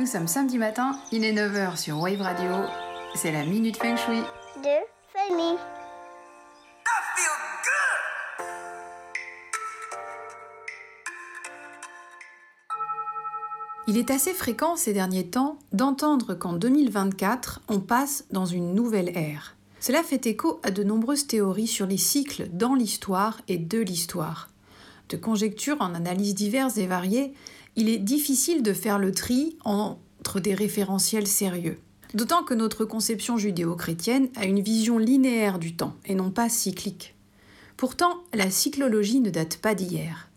Nous sommes samedi matin, il est 9h sur Wave Radio. C'est la Minute Feng Shui. de Fanny. Il est assez fréquent ces derniers temps d'entendre qu'en 2024, on passe dans une nouvelle ère. Cela fait écho à de nombreuses théories sur les cycles dans l'histoire et de l'histoire. De conjectures en analyses diverses et variées, il est difficile de faire le tri entre des référentiels sérieux. D'autant que notre conception judéo-chrétienne a une vision linéaire du temps et non pas cyclique. Pourtant, la cyclologie ne date pas d'hier.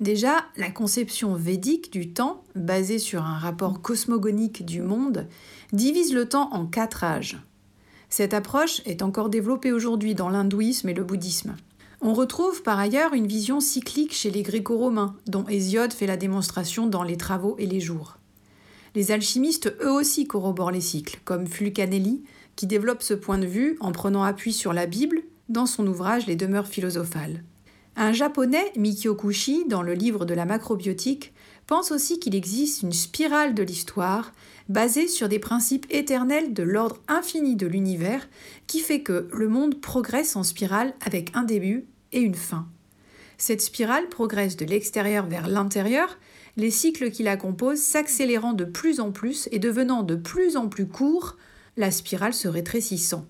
Déjà, la conception védique du temps, basée sur un rapport cosmogonique du monde, divise le temps en quatre âges. Cette approche est encore développée aujourd'hui dans l'hindouisme et le bouddhisme. On retrouve par ailleurs une vision cyclique chez les gréco-romains, dont Hésiode fait la démonstration dans Les Travaux et les Jours. Les alchimistes eux aussi corroborent les cycles, comme Fulcanelli, qui développe ce point de vue en prenant appui sur la Bible dans son ouvrage Les demeures philosophales. Un japonais, Mikio Kushi, dans le livre de la macrobiotique, pense aussi qu'il existe une spirale de l'histoire basée sur des principes éternels de l'ordre infini de l'univers qui fait que le monde progresse en spirale avec un début et une fin. Cette spirale progresse de l'extérieur vers l'intérieur, les cycles qui la composent s'accélérant de plus en plus et devenant de plus en plus courts, la spirale se rétrécissant.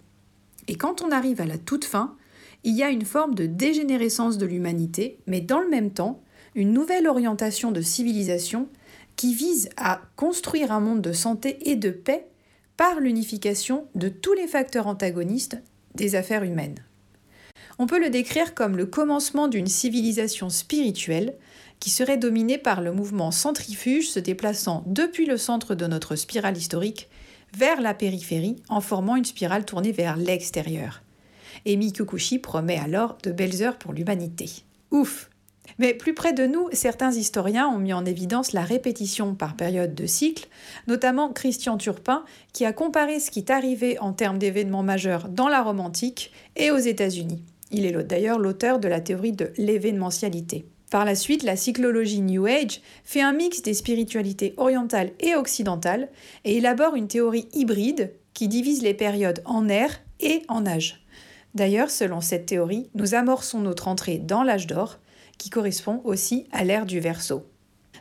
Et quand on arrive à la toute fin, il y a une forme de dégénérescence de l'humanité, mais dans le même temps, une nouvelle orientation de civilisation qui vise à construire un monde de santé et de paix par l'unification de tous les facteurs antagonistes des affaires humaines. On peut le décrire comme le commencement d'une civilisation spirituelle qui serait dominée par le mouvement centrifuge se déplaçant depuis le centre de notre spirale historique vers la périphérie en formant une spirale tournée vers l'extérieur. Et Mikukushi promet alors de belles heures pour l'humanité. Ouf Mais plus près de nous, certains historiens ont mis en évidence la répétition par période de cycle, notamment Christian Turpin, qui a comparé ce qui est arrivé en termes d'événements majeurs dans la Rome antique et aux États-Unis. Il est d'ailleurs l'auteur de la théorie de l'événementialité. Par la suite, la cyclologie New Age fait un mix des spiritualités orientales et occidentales et élabore une théorie hybride qui divise les périodes en ère et en âge. D'ailleurs, selon cette théorie, nous amorçons notre entrée dans l'âge d'or, qui correspond aussi à l'ère du Verseau.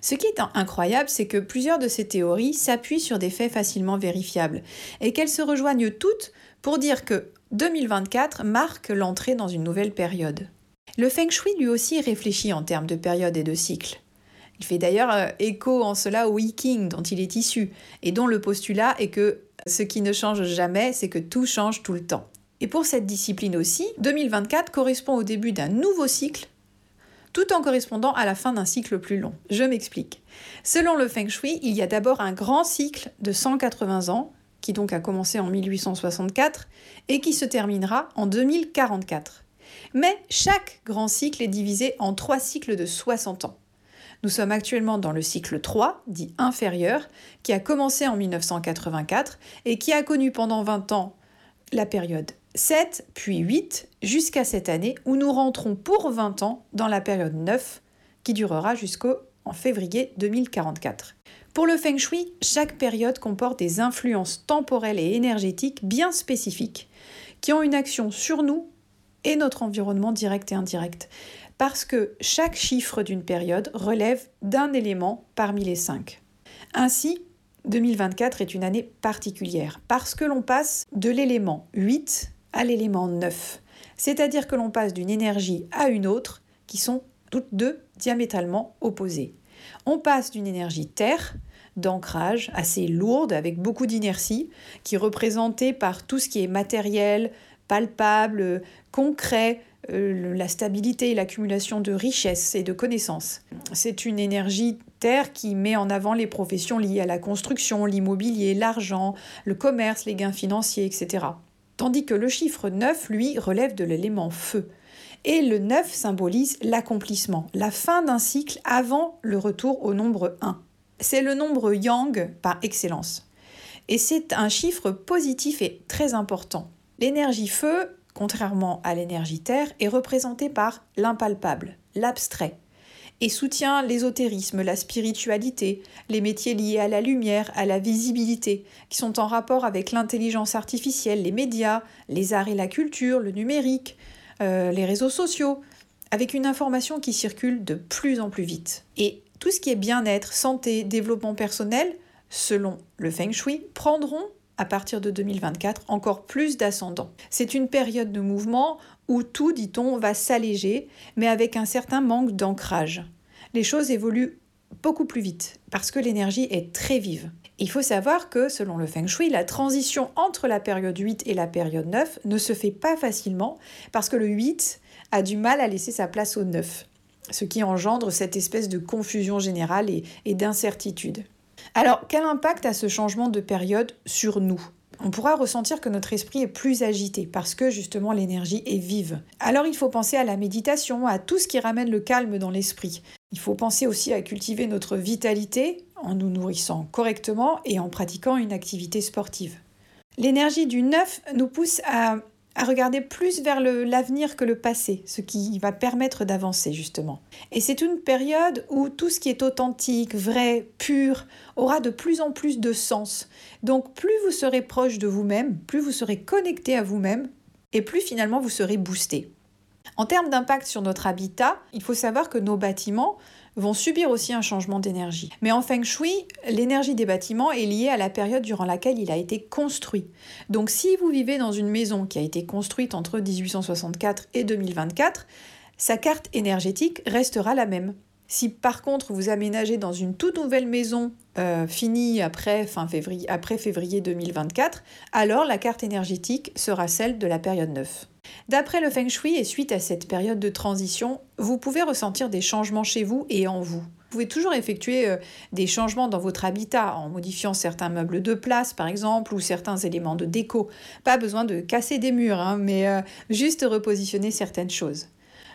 Ce qui est incroyable, c'est que plusieurs de ces théories s'appuient sur des faits facilement vérifiables et qu'elles se rejoignent toutes pour dire que 2024 marque l'entrée dans une nouvelle période. Le feng shui lui aussi réfléchit en termes de période et de cycle. Il fait d'ailleurs euh, écho en cela au King dont il est issu et dont le postulat est que ce qui ne change jamais, c'est que tout change tout le temps. Et pour cette discipline aussi, 2024 correspond au début d'un nouveau cycle tout en correspondant à la fin d'un cycle plus long. Je m'explique. Selon le Feng Shui, il y a d'abord un grand cycle de 180 ans, qui donc a commencé en 1864, et qui se terminera en 2044. Mais chaque grand cycle est divisé en trois cycles de 60 ans. Nous sommes actuellement dans le cycle 3, dit inférieur, qui a commencé en 1984 et qui a connu pendant 20 ans la période 7, puis 8, jusqu'à cette année où nous rentrons pour 20 ans dans la période 9, qui durera jusqu'au février 2044. Pour le feng shui, chaque période comporte des influences temporelles et énergétiques bien spécifiques qui ont une action sur nous et notre environnement direct et indirect. Parce que chaque chiffre d'une période relève d'un élément parmi les cinq. Ainsi, 2024 est une année particulière parce que l'on passe de l'élément 8 à l'élément 9. C'est-à-dire que l'on passe d'une énergie à une autre qui sont toutes deux diamétralement opposées. On passe d'une énergie terre, d'ancrage assez lourde avec beaucoup d'inertie, qui est représentée par tout ce qui est matériel, palpable, concret, euh, la stabilité et l'accumulation de richesses et de connaissances. C'est une énergie terre qui met en avant les professions liées à la construction, l'immobilier, l'argent, le commerce, les gains financiers, etc. Tandis que le chiffre 9, lui, relève de l'élément feu. Et le 9 symbolise l'accomplissement, la fin d'un cycle avant le retour au nombre 1. C'est le nombre yang par excellence. Et c'est un chiffre positif et très important. L'énergie feu, contrairement à l'énergie terre, est représentée par l'impalpable, l'abstrait. Et soutient l'ésotérisme, la spiritualité, les métiers liés à la lumière, à la visibilité, qui sont en rapport avec l'intelligence artificielle, les médias, les arts et la culture, le numérique, euh, les réseaux sociaux, avec une information qui circule de plus en plus vite. Et tout ce qui est bien-être, santé, développement personnel, selon le Feng Shui, prendront à partir de 2024 encore plus d'ascendant. C'est une période de mouvement où tout, dit-on, va s'alléger, mais avec un certain manque d'ancrage. Les choses évoluent beaucoup plus vite parce que l'énergie est très vive. Il faut savoir que, selon le Feng Shui, la transition entre la période 8 et la période 9 ne se fait pas facilement parce que le 8 a du mal à laisser sa place au 9, ce qui engendre cette espèce de confusion générale et, et d'incertitude. Alors, quel impact a ce changement de période sur nous? On pourra ressentir que notre esprit est plus agité parce que justement l'énergie est vive. Alors il faut penser à la méditation, à tout ce qui ramène le calme dans l'esprit. Il faut penser aussi à cultiver notre vitalité en nous nourrissant correctement et en pratiquant une activité sportive. L'énergie du neuf nous pousse à à regarder plus vers l'avenir que le passé, ce qui va permettre d'avancer justement. Et c'est une période où tout ce qui est authentique, vrai, pur, aura de plus en plus de sens. Donc plus vous serez proche de vous-même, plus vous serez connecté à vous-même, et plus finalement vous serez boosté. En termes d'impact sur notre habitat, il faut savoir que nos bâtiments vont subir aussi un changement d'énergie. Mais en feng shui, l'énergie des bâtiments est liée à la période durant laquelle il a été construit. Donc si vous vivez dans une maison qui a été construite entre 1864 et 2024, sa carte énergétique restera la même. Si par contre vous aménagez dans une toute nouvelle maison euh, finie après, fin février, après février 2024, alors la carte énergétique sera celle de la période 9. D'après le Feng Shui et suite à cette période de transition, vous pouvez ressentir des changements chez vous et en vous. Vous pouvez toujours effectuer euh, des changements dans votre habitat en modifiant certains meubles de place par exemple ou certains éléments de déco. Pas besoin de casser des murs, hein, mais euh, juste repositionner certaines choses.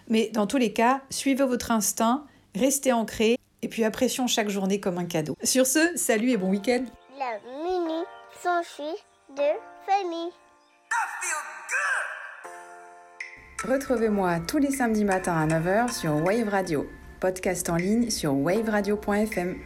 Mais dans tous les cas, suivez votre instinct, restez ancré et puis apprécions chaque journée comme un cadeau. Sur ce, salut et bon week-end. La mini de famille. Retrouvez-moi tous les samedis matins à 9h sur Wave Radio, podcast en ligne sur waveradio.fm.